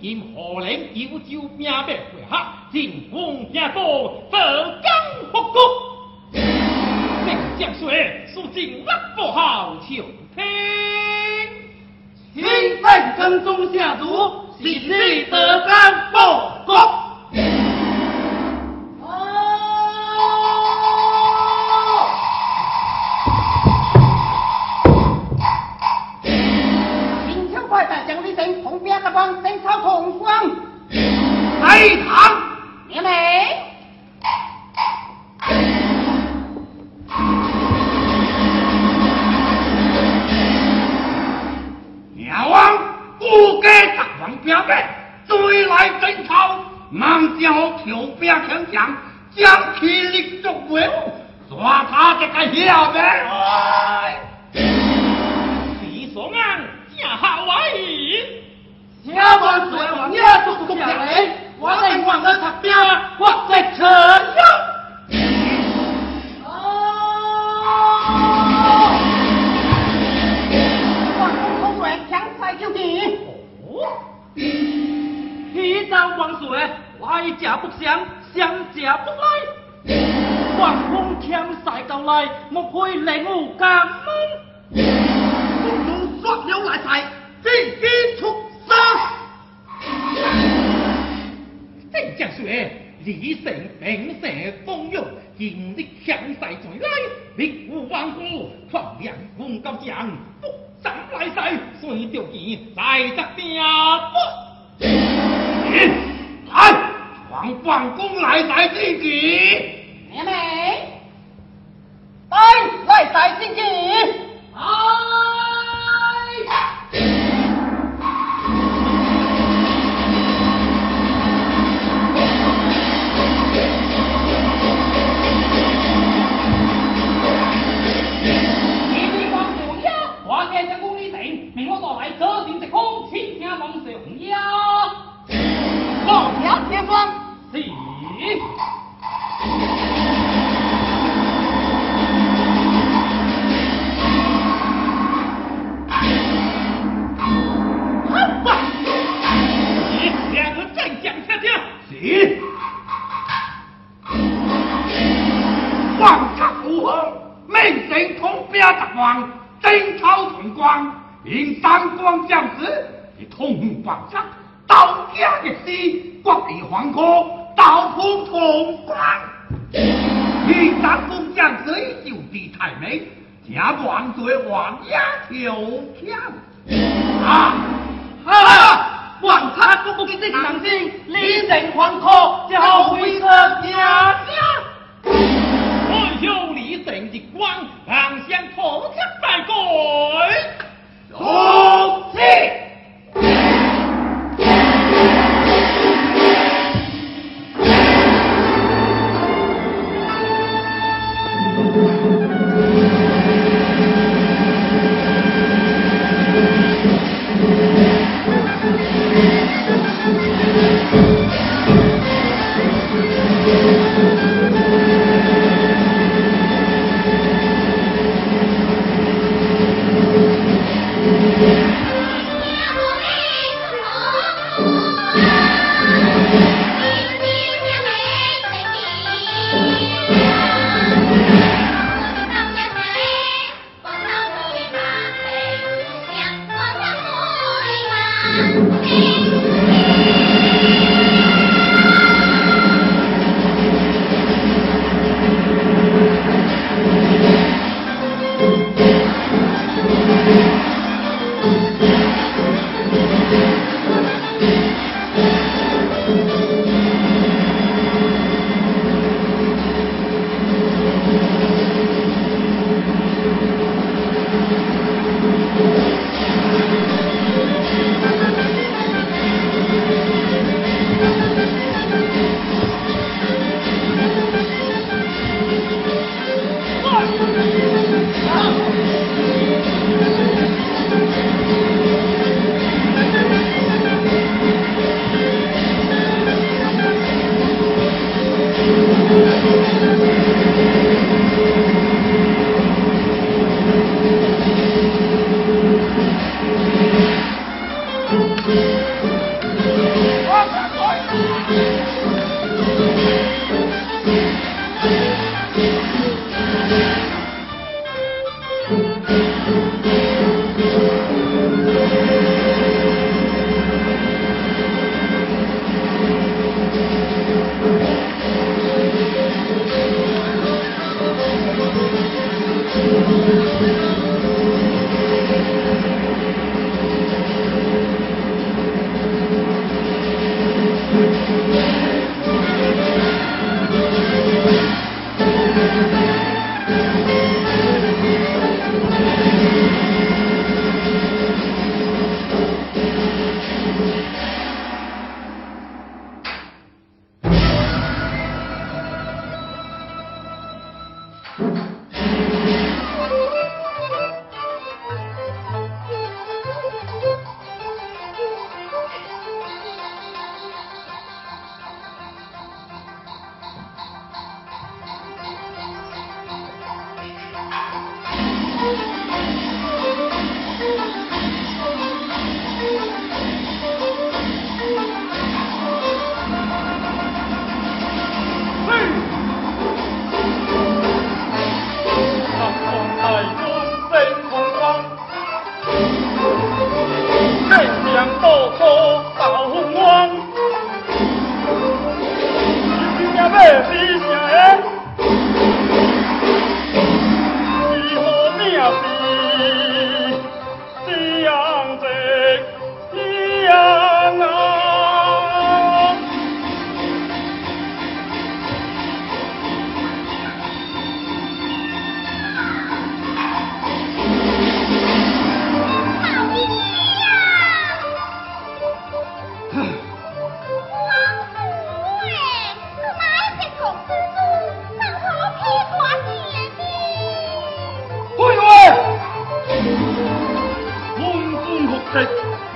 今何人九州命名会合，尽皇天多福刚复国，命将帅苏静万福号九天，听跟踪下声如喜得登高。有兵强强，将旗领众归，抓他这个妖精。李双安，假孝娃儿，假扮谁？假做公爷，我他。李成平射蜂拥，見的強勢在拉，別無彎故，狂人攻急將，不斬來勢，雖掉劍，再得兵不？來，黃棒攻來在自己，妹妹，來來在自己。云山关将士，你痛快上，刀家一死，国力还国，刀锋同光。云山关将士，就地太美，假冠做王爷，求将。啊啊！关山哥哥心能心，理正惶恐，只好是家下。我有你正的光，还想重新再改。Oh! Thank you.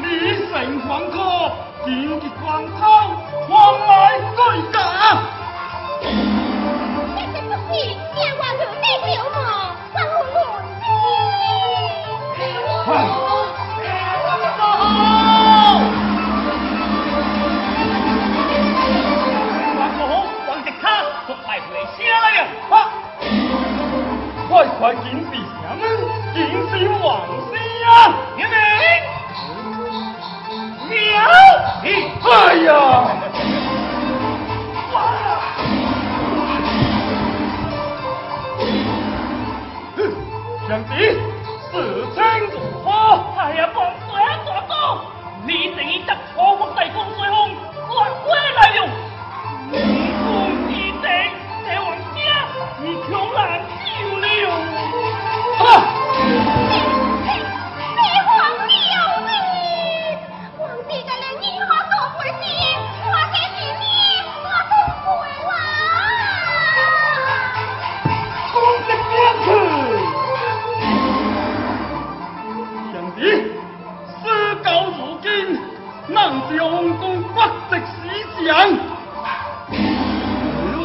李胜黄科，金吉黄涛，黄来最佳。你这年下黄科的流氓，黄来佳。快！快！快！黄科黄吉他，做爱鬼死啦了！快！快快，金吉，们尽是妄想，哎呀！完了！兄弟，事情如何？哎呀，帮主啊，大哥，你等一等。长弓百石矢强，我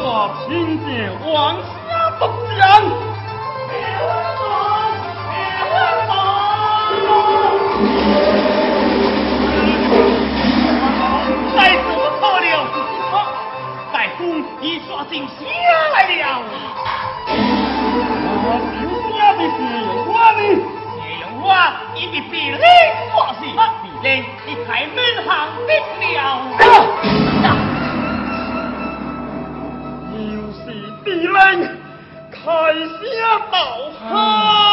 王下不将。别慌，别再了，下来了。我是的我呢，敌我，你的敌人。在门行，冰雕。要是兵来，开枪保护。